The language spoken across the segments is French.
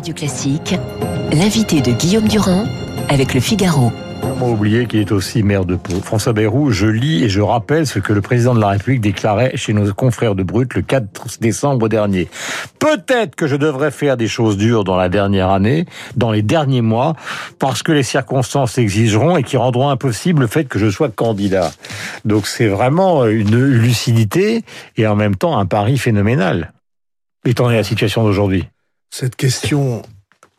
Radio Classique, l'invité de Guillaume Durand avec le Figaro. Comment oublier qu'il est aussi maire de Pau François Bayrou, je lis et je rappelle ce que le président de la République déclarait chez nos confrères de Brut le 4 décembre dernier. Peut-être que je devrais faire des choses dures dans la dernière année, dans les derniers mois, parce que les circonstances exigeront et qui rendront impossible le fait que je sois candidat. Donc c'est vraiment une lucidité et en même temps un pari phénoménal, étant donné la situation d'aujourd'hui? Cette question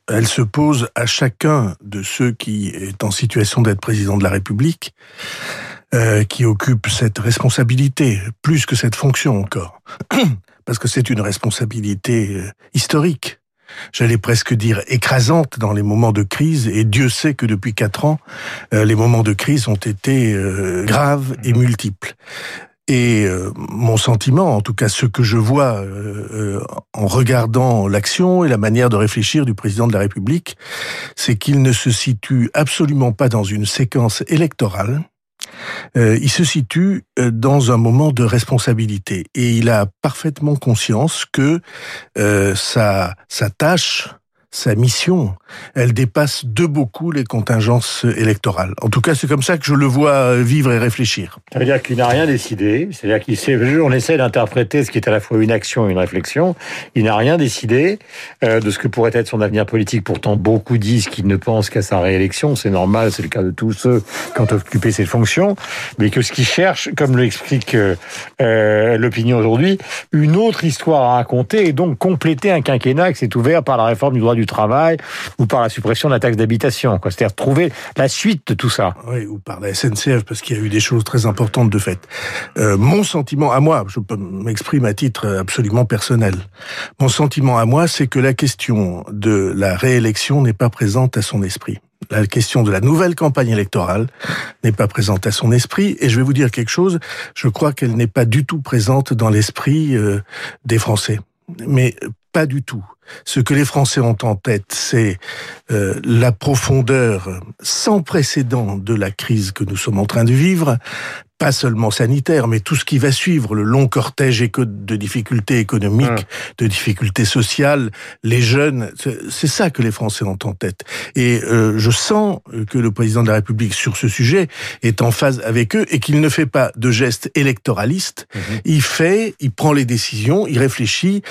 elle se pose à chacun de ceux qui est en situation d'être président de la République, euh, qui occupe cette responsabilité, plus que cette fonction encore, parce que c'est une responsabilité euh, historique. J'allais presque dire écrasante dans les moments de crise, et Dieu sait que depuis quatre ans, euh, les moments de crise ont été graves et multiples. Et euh, mon sentiment, en tout cas ce que je vois euh, euh, en regardant l'action et la manière de réfléchir du président de la République, c'est qu'il ne se situe absolument pas dans une séquence électorale. il se situe dans un moment de responsabilité et il a parfaitement conscience que sa, sa tâche sa mission, elle dépasse de beaucoup les contingences électorales. En tout cas, c'est comme ça que je le vois vivre et réfléchir. Ça veut dire qu'il n'a rien décidé, c'est-à-dire qu'il sait, on essaie d'interpréter ce qui est à la fois une action et une réflexion. Il n'a rien décidé euh, de ce que pourrait être son avenir politique. Pourtant, beaucoup disent qu'il ne pense qu'à sa réélection. C'est normal, c'est le cas de tous ceux qui ont occupé cette fonction. Mais que ce qu'il cherche, comme l'explique euh, euh, l'opinion aujourd'hui, une autre histoire à raconter et donc compléter un quinquennat qui s'est ouvert par la réforme du droit du du travail ou par la suppression de la taxe d'habitation. C'est-à-dire trouver la suite de tout ça. Oui, ou par la SNCF, parce qu'il y a eu des choses très importantes de fait. Euh, mon sentiment à moi, je m'exprime à titre absolument personnel, mon sentiment à moi, c'est que la question de la réélection n'est pas présente à son esprit la question de la nouvelle campagne électorale n'est pas présente à son esprit. Et je vais vous dire quelque chose, je crois qu'elle n'est pas du tout présente dans l'esprit euh, des Français. Mais pas du tout. Ce que les Français ont en tête, c'est euh, la profondeur sans précédent de la crise que nous sommes en train de vivre, pas seulement sanitaire, mais tout ce qui va suivre, le long cortège de difficultés économiques, ah. de difficultés sociales, les jeunes, c'est ça que les Français ont en tête. Et euh, je sens que le président de la République, sur ce sujet, est en phase avec eux et qu'il ne fait pas de gestes électoralistes. Mhm. Il fait, il prend les décisions, il réfléchit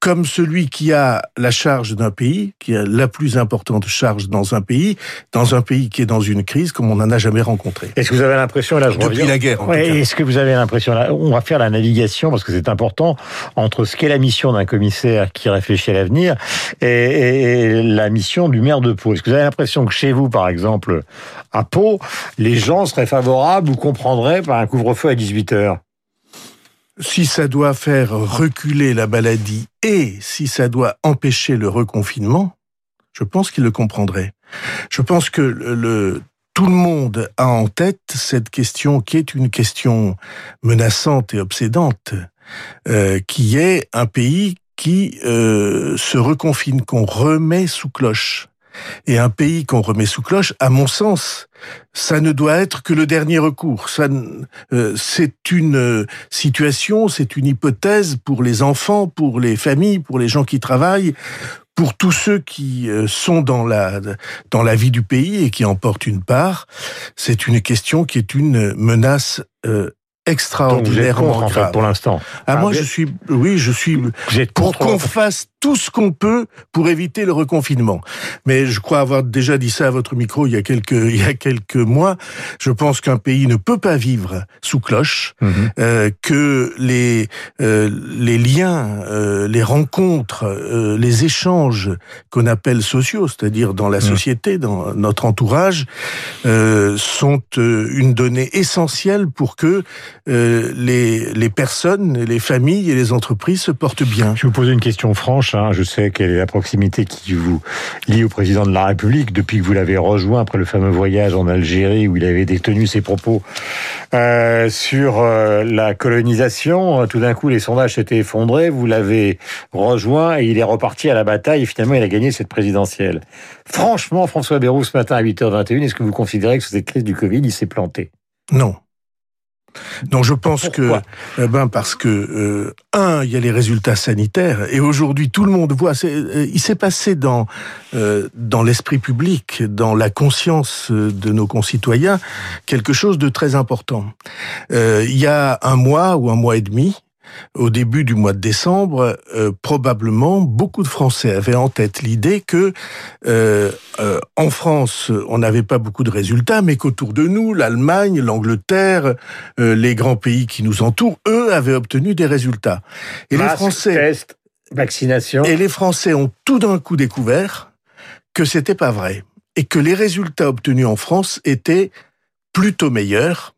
comme celui qui a la charge d'un pays, qui a la plus importante charge dans un pays, dans un pays qui est dans une crise comme on n'en a jamais rencontré. Est-ce que vous avez l'impression, là je Depuis la guerre, en Est-ce que vous avez l'impression, là, on va faire la navigation, parce que c'est important, entre ce qu'est la mission d'un commissaire qui réfléchit à l'avenir et, la mission du maire de Pau. Est-ce que vous avez l'impression que chez vous, par exemple, à Pau, les gens seraient favorables ou comprendraient par un couvre-feu à 18 heures? Si ça doit faire reculer la maladie et si ça doit empêcher le reconfinement, je pense qu'il le comprendrait. Je pense que le, tout le monde a en tête cette question qui est une question menaçante et obsédante, euh, qui est un pays qui euh, se reconfine, qu'on remet sous cloche. Et un pays qu'on remet sous cloche, à mon sens, ça ne doit être que le dernier recours. Ça, euh, c'est une euh, situation, c'est une hypothèse pour les enfants, pour les familles, pour les gens qui travaillent, pour tous ceux qui euh, sont dans la dans la vie du pays et qui en portent une part. C'est une question qui est une menace extraordinairement en fait, pour l'instant. Ah, moi, je suis, oui, je suis pour qu'on fasse tout ce qu'on peut pour éviter le reconfinement. Mais je crois avoir déjà dit ça à votre micro il y a quelques il y a quelques mois. Je pense qu'un pays ne peut pas vivre sous cloche, mhm. euh, que les euh, les liens, euh, les rencontres, euh, les échanges qu'on appelle sociaux, c'est-à-dire dans la mhm. société, dans notre entourage, euh, sont une donnée essentielle pour que les les personnes, les familles et les entreprises se portent bien. Je vous pose une question franche Je sais quelle est la proximité qui vous lie au président de la République depuis que vous l'avez rejoint après le fameux voyage en Algérie où il avait détenu ses propos euh, sur euh, la colonisation. Tout d'un coup, les sondages s'étaient effondrés. Vous l'avez rejoint et il est reparti à la bataille et finalement, il a gagné cette présidentielle. Franchement, François Bayrou, ce matin à 8h21, est-ce que vous considérez que sur cette crise du Covid, il s'est planté? Non. Non, je pense que, eh ben parce que euh, un, il y a les résultats sanitaires et aujourd'hui tout le monde voit. Euh, il s'est passé dans euh, dans l'esprit public, dans la conscience de nos concitoyens, quelque chose de très important. il y a un mois ou un mois et demi, au début du mois de décembre, euh, probablement beaucoup de Français avaient en tête l'idée que euh, euh, en France, on n'avait pas beaucoup de résultats, mais qu'autour de nous, l'Allemagne, l'Angleterre, les grands pays qui nous entourent, eux, avaient obtenu des résultats. Et les Français, test, vaccination. Et les Français ont tout d'un coup découvert que c'était pas vrai et que les résultats obtenus en France étaient plutôt meilleurs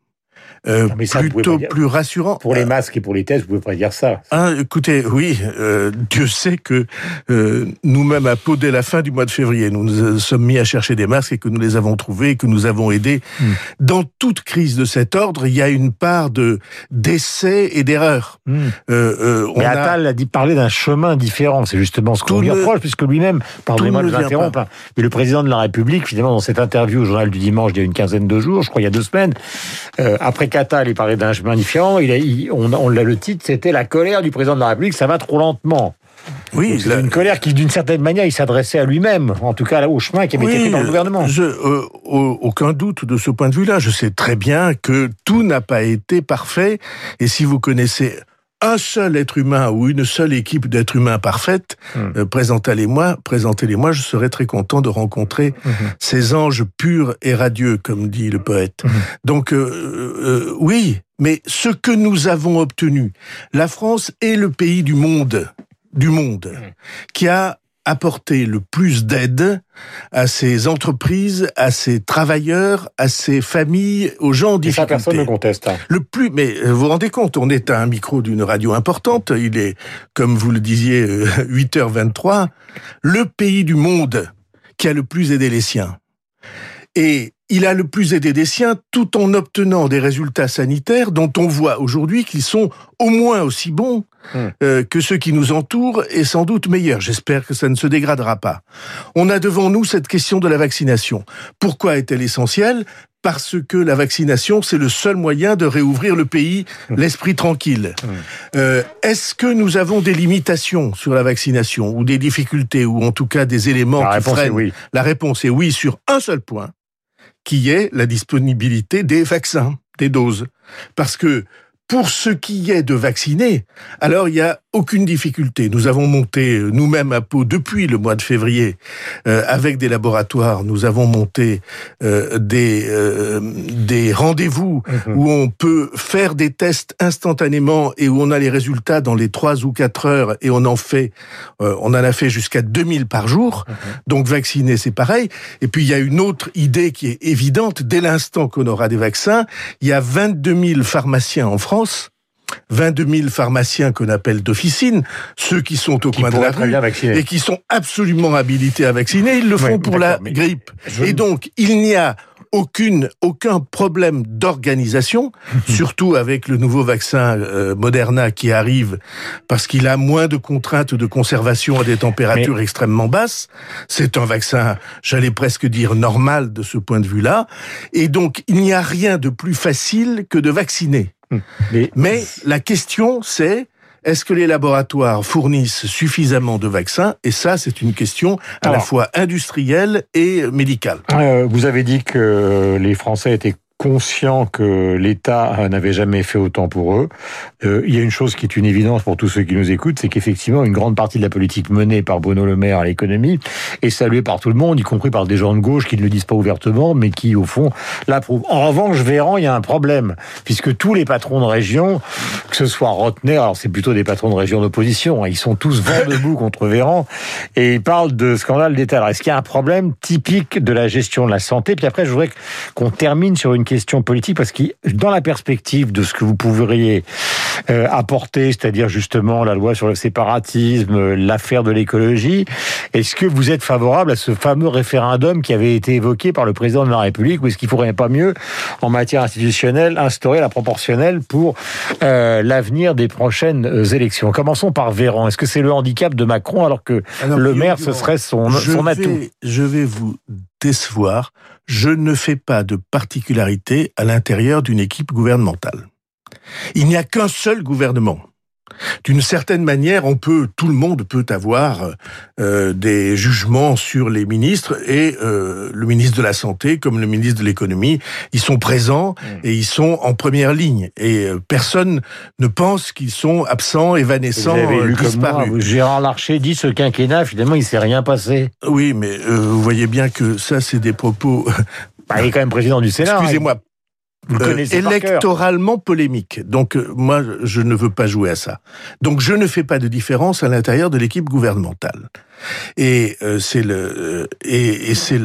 euh, plutôt plus rassurant. Pour les masques et pour les tests, vous pouvez pas dire ça. Ah, écoutez, oui, euh, Dieu sait que euh, nous-mêmes, à Pau, dès la fin du mois de février, nous nous sommes mis à chercher des masques et que nous les avons trouvés et que nous avons aidés. Hmm. Dans toute crise de cet ordre, il y a une part de d'essais et d'erreurs. Euh, Mais Attal a dit parler d'un chemin différent. C'est justement ce qu'on lui reproche, puisque lui-même, pardonnez-moi de l'interrompre, hein, mais le président de la République, finalement, dans cette interview au journal du dimanche, il y a une quinzaine de jours, je crois, il y a deux semaines, après Il parlait d'un chemin différent. Il on, l'a le titre, c'était la colère du président de la République. Ça va trop lentement. Oui, c'est une colère qui, d'une certaine manière, il s'adressait à lui-même, en tout cas au chemin qui avait été pris par le gouvernement. Je, euh, aucun doute de ce point de vue-là. Je sais très bien que tout n'a pas été parfait. Et si vous connaissez un seul être humain ou une seule équipe d'êtres humains parfaite, hmm. euh, présentez-les-moi, présentez-les-moi, je serais très content de rencontrer hmm. ces anges purs et radieux, comme dit le poète. Hmm. Donc, euh, euh, oui, mais ce que nous avons obtenu, la France est le pays du monde, du monde, qui a apporter le plus d'aide à ces entreprises, à ces travailleurs, à ces familles, aux gens en difficulté. ça, personne ne conteste. Hein. Le plus, mais vous vous rendez compte, on est à un micro d'une radio importante. Il est, comme vous le disiez, 8h23. Le pays du monde qui a le plus aidé les siens. Et il a le plus aidé des siens tout en obtenant des résultats sanitaires dont on voit aujourd'hui qu'ils sont au moins aussi bons. Euh, que ceux qui nous entourent et sans doute meilleurs. J'espère que ça ne se dégradera pas. On a devant nous cette question de la vaccination. Pourquoi est-elle essentielle? Parce que la vaccination, c'est le seul moyen de réouvrir le pays, hmm. l'esprit tranquille. Hmm. Euh, Est-ce que nous avons des limitations sur la vaccination, ou des difficultés, ou en tout cas des éléments qui freinent oui. La réponse est oui sur un seul point, qui est la disponibilité des vaccins, des doses. Parce que pour ce qui est de vacciner, alors il y a aucune difficulté. Nous avons monté euh, nous-mêmes à Pau depuis le mois de février euh, avec des laboratoires. Nous avons monté euh, des des rendez-vous mhm. où on peut faire des tests instantanément et où on a les résultats dans les trois ou quatre heures et on en fait, on en a fait jusqu'à 2000 par jour. Mhm. Donc vacciner c'est pareil. Et puis il y a une autre idée qui est évidente. Dès l'instant qu'on aura des vaccins, il y a 22 000 pharmaciens en France 22 000 pharmaciens qu'on appelle d'officine, ceux qui sont au coin de la rue et qui sont absolument habilités à vacciner, ils le font pour la grippe. Et donc, il n'y a aucune, aucun problème d'organisation, surtout avec le nouveau vaccin euh, Moderna qui arrive parce qu'il a moins de contraintes de conservation à des températures extrêmement basses. C'est un vaccin, j'allais presque dire normal de ce point de vue-là. Et donc, il n'y a rien de plus facile que de vacciner. Mais, la question, c'est est-ce que les laboratoires fournissent suffisamment de vaccins? Et ça, c'est une question à la fois industrielle et médicale. Euh, vous avez dit que les Français étaient conscient que l'État n'avait jamais fait autant pour eux. Euh, il y a une chose qui est une évidence pour tous ceux qui nous écoutent, c'est qu'effectivement, une grande partie de la politique menée par Bruno Le Maire à l'économie est saluée par tout le monde, y compris par des gens de gauche qui ne le disent pas ouvertement, mais qui, au fond, l'approuvent. En revanche, Véran, il y a un problème, puisque tous les patrons de région, que ce soit Rotner, alors c'est plutôt des patrons de région d'opposition, hein, ils sont tous vent debout contre Véran, et ils parlent de scandale d'État. Alors, est-ce qu'il y a un problème typique de la gestion de la santé? Puis après, je voudrais qu'on termine sur une question politique parce que dans la perspective de ce que vous pourriez euh, apporter, c'est-à-dire justement la loi sur le séparatisme, l'affaire de l'écologie, est-ce que vous êtes favorable à ce fameux référendum qui avait été évoqué par le président de la République ou est-ce qu'il faudrait pas mieux en matière institutionnelle instaurer la proportionnelle pour euh, l'avenir des prochaines euh, élections? Commençons par Véran. Est-ce que c'est le handicap de Macron alors que le maire ce serait son, son atout? Je vais vous décevoir je ne fais pas de particularité à l'intérieur d'une équipe gouvernementale. Il n'y a qu'un seul gouvernement d'une certaine manière, on peut, tout le monde peut avoir euh, des jugements sur les ministres et euh, le ministre de la santé comme le ministre de l'économie, ils sont présents mmh. et ils sont en première ligne et euh, personne ne pense qu'ils sont absents, évanescents, Vous disparus. Gérard Larcher dit ce quinquennat, finalement, il s'est rien passé. Oui, mais vous voyez bien que ça, c'est des propos. Bah, il est quand même président du Sénat. Excusez-moi, euh, électoralement polémique. Donc euh, moi, je ne veux pas jouer à ça. Donc je ne fais pas de différence à l'intérieur de l'équipe gouvernementale. Et euh, c'est le et, et c'est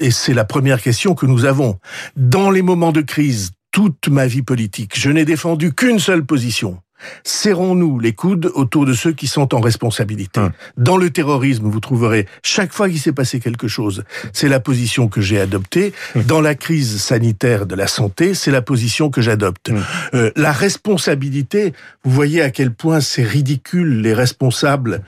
et c'est la première question que nous avons dans les moments de crise. Toute ma vie politique, je n'ai défendu qu'une seule position, Serrons-nous les coudes autour de ceux qui sont en responsabilité. Hum. Dans le terrorisme, vous trouverez chaque fois qu'il s'est passé quelque chose, c'est la position que j'ai adoptée. Hum. Dans la crise sanitaire de la santé, c'est la position que j'adopte. Hum. Euh, la responsabilité, vous voyez à quel point c'est ridicule les responsables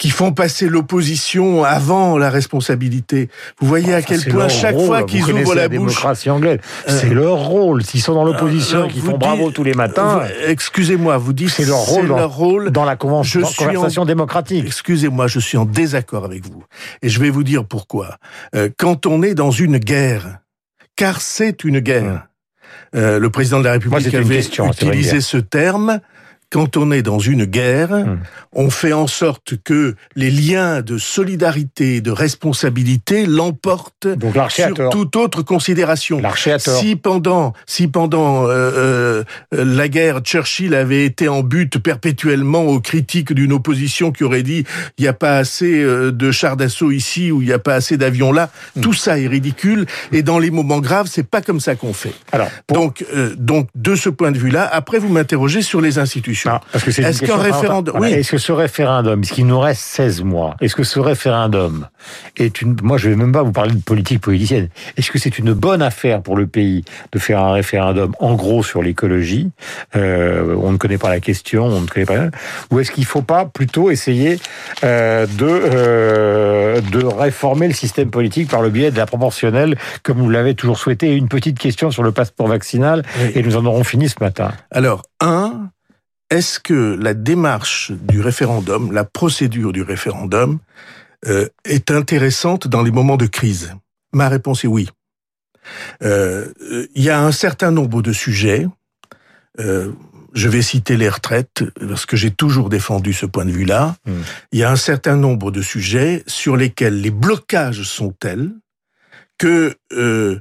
qui font passer l'opposition avant la responsabilité. Vous voyez à quel point chaque fois qu'ils ouvrent la, la bouche, démocratie anglaise, euh, c'est leur rôle. S'ils sont dans l'opposition et qu'ils font bravo tous les matins, excusez-moi, vous dites c'est leur rôle, dans, leur rôle dans la convention, conversation démocratique. Excusez-moi, je suis en désaccord avec vous, et je vais vous dire pourquoi. Euh, quand on est dans une guerre, car c'est une guerre. Euh, le président de la République avait question, utilisé ce terme quand on est dans une guerre, hmm. on fait en sorte que les liens de solidarité, de responsabilité l'emportent sur toute autre considération. Si pendant, si pendant euh, euh, la guerre, Churchill avait été en but perpétuellement aux critiques d'une opposition qui aurait dit il n'y a pas assez euh, de chars d'assaut ici ou il n'y a pas assez d'avions là, hmm. tout ça est ridicule. Et dans les moments graves, c'est pas comme ça qu'on fait. Alors, donc, donc de ce point de vue-là, après vous m'interrogez sur les institutions. Ah, parce que c'est est-ce qu'un référendum, oui. Est-ce que ce référendum, qu'il nous reste 16 mois, est-ce que ce référendum est une, moi je vais même pas vous parler de politique politicienne, est-ce que c'est une bonne affaire pour le pays de faire un référendum en gros sur l'écologie, euh, on ne connaît pas la question, on ne connaît pas, ou est-ce qu'il faut pas plutôt essayer euh, de, euh, de réformer le système politique par le biais de la proportionnelle, comme vous l'avez toujours souhaité, une petite question sur le passeport vaccinal, et nous en aurons fini ce matin. Alors, un, est-ce que la démarche du référendum, la procédure du référendum, euh, est intéressante dans les moments de crise? Ma réponse est oui. Euh, il y a un certain nombre de sujets. Euh, je vais citer les retraites parce que j'ai toujours défendu ce point de vue-là. Hmm. Il y a un certain nombre de sujets sur lesquels les blocages sont tels que euh,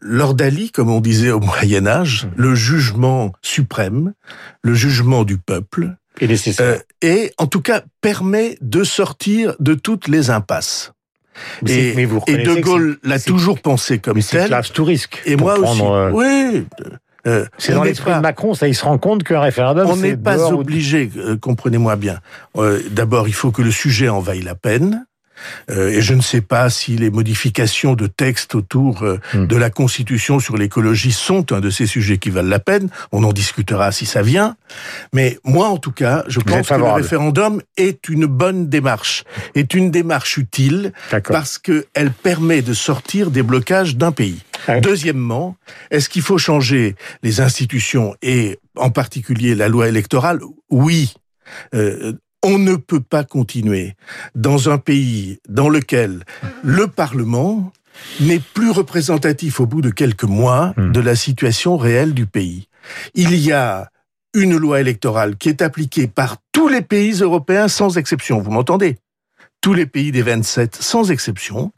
l'ordalie, comme on disait au Moyen Âge, mmh. le jugement suprême, le jugement du peuple, est nécessaire. Euh, et en tout cas permet de sortir de toutes les impasses. et, De Gaulle l'a toujours pensé comme mais tel. C'est tout risque. Et moi aussi. Euh, oui. Euh, c'est dans l'esprit de Macron, ça, il se rend compte qu'un référendum. On n'est pas obligé, comprenez-moi bien. D'abord, il faut que le sujet en vaille la peine. Euh, et je ne sais pas si les modifications de texte autour euh, hmm. de la Constitution sur l'écologie sont un de ces sujets qui valent la peine. On en discutera si ça vient. Mais moi, en tout cas, je pense que le référendum est une bonne démarche, est une démarche utile parce qu'elle permet de sortir des blocages d'un pays. Ah Deuxièmement, est-ce qu'il faut changer les institutions et en particulier la loi électorale? Oui. Euh, on ne peut pas continuer dans un pays dans lequel le Parlement n'est plus représentatif au bout de quelques mois hmm. de la situation réelle du pays. Il y a une loi électorale qui est appliquée par tous les pays européens sans exception. Vous m'entendez? Tous les pays des 27 sans exception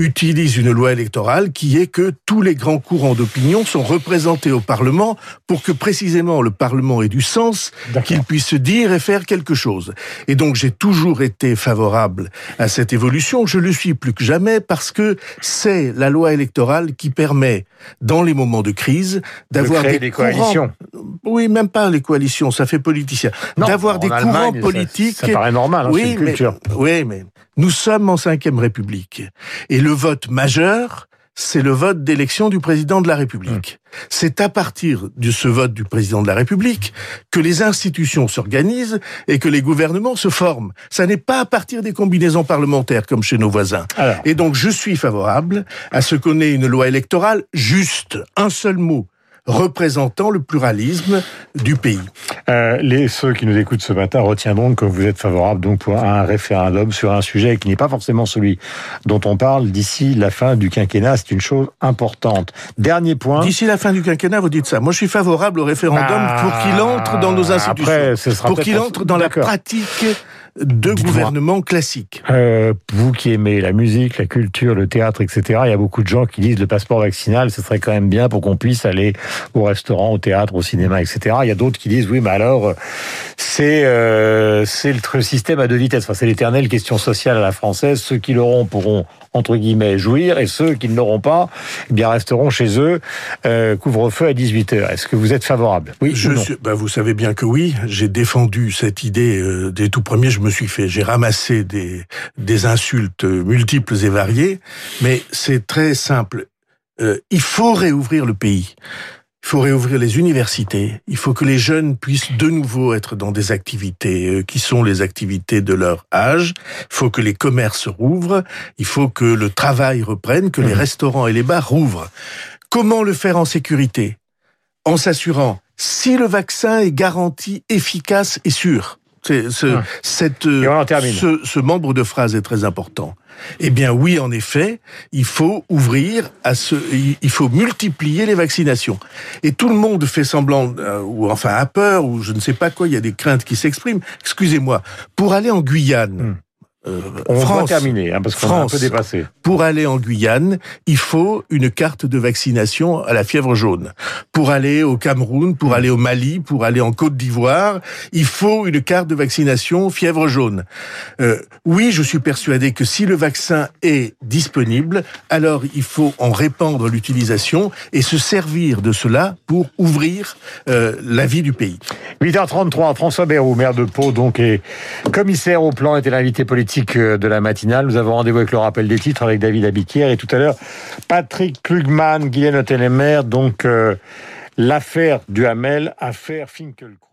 utilise une loi électorale qui est que tous les grands courants d'opinion sont représentés au Parlement pour que précisément le Parlement ait du sens, qu'il puisse dire et faire quelque chose. Et donc j'ai toujours été favorable à cette évolution. Je le suis plus que jamais parce que c'est la loi électorale qui permet, dans les moments de crise, d'avoir des, coalitions. Oui, même pas les coalitions, ça fait politicien. D'avoir des courants politiques. Ça, paraît normal, hein, oui, mais, oui, mais nous sommes en cinquième République. Et le vote majeur, c'est le vote d'élection du président de la République. Mmh. C'est à partir de ce vote du président de la République que les institutions s'organisent et que les gouvernements se forment. Ça n'est pas à partir des combinaisons parlementaires comme chez nos voisins. Et donc je suis favorable à ce qu'on ait une loi électorale juste, un seul mot, représentant le pluralisme du pays. Euh, les ceux qui nous écoutent ce matin retiendront que vous êtes favorable donc pour un référendum sur un sujet qui n'est pas forcément celui dont on parle d'ici la fin du quinquennat. C'est une chose importante. Dernier point. D'ici la fin du quinquennat, vous dites ça. Moi, je suis favorable au référendum pour qu'il entre dans nos institutions, après, ce sera pour qu'il entre dans la pratique de gouvernement classique. Euh, vous qui aimez la musique, la culture, le théâtre, etc., il y a beaucoup de gens qui disent le passeport vaccinal, ce serait quand même bien pour qu'on puisse aller au restaurant, au théâtre, au cinéma, etc. Il y a d'autres qui disent oui, mais alors c'est euh, c'est le système à deux vitesses. Enfin, c'est l'éternelle question sociale à la française. Ceux qui l'auront pourront entre guillemets jouir et ceux qui ne l'auront pas, eh bien resteront chez eux. Euh, couvre-feu à 18 h Est-ce que vous êtes favorable? Oui, je suis, bah, vous savez bien que oui. J'ai défendu cette idée euh, des tout premiers. Je me suis fait, j'ai ramassé des des insultes multiples et variées, mais c'est très simple. Euh, il faut réouvrir le pays. Il faut réouvrir les universités. Il faut que les jeunes puissent de nouveau être dans des activités euh, qui sont les activités de leur âge. Il faut que les commerces rouvrent. Il faut que le travail reprenne, que les mmh. restaurants et les bars rouvrent. Comment le faire en sécurité? En s'assurant si le vaccin est garanti efficace et sûr. C'est, ce, ah. cette, ce, ce, membre de phrase est très important. Eh bien oui, en effet, il faut ouvrir à ce, il faut multiplier les vaccinations. Et tout le monde fait semblant, euh, ou enfin a peur, ou je ne sais pas quoi, il y a des craintes qui s'expriment. Excusez-moi, pour aller en Guyane, hmm. Euh, on France, va terminer, hein, parce qu'on a un peu dépassé. Pour aller en Guyane, il faut une carte de vaccination à la fièvre jaune. Pour aller au Cameroun, pour aller au Mali, pour aller en Côte d'Ivoire, il faut une carte de vaccination fièvre jaune. Euh, oui, je suis persuadé que si le vaccin est disponible, alors il faut en répandre l'utilisation et se servir de cela pour ouvrir euh, la vie du pays. 8h33, François Bayrou, maire de Pau, donc, et commissaire au plan, était l'invité politique euh, de la matinale. Nous avons rendez-vous avec le rappel des titres avec David Abiquière et tout à l'heure, Patrick Klugman, Guylaine Otelemer, donc, euh, l'affaire du Hamel, affaire Finkelkraut.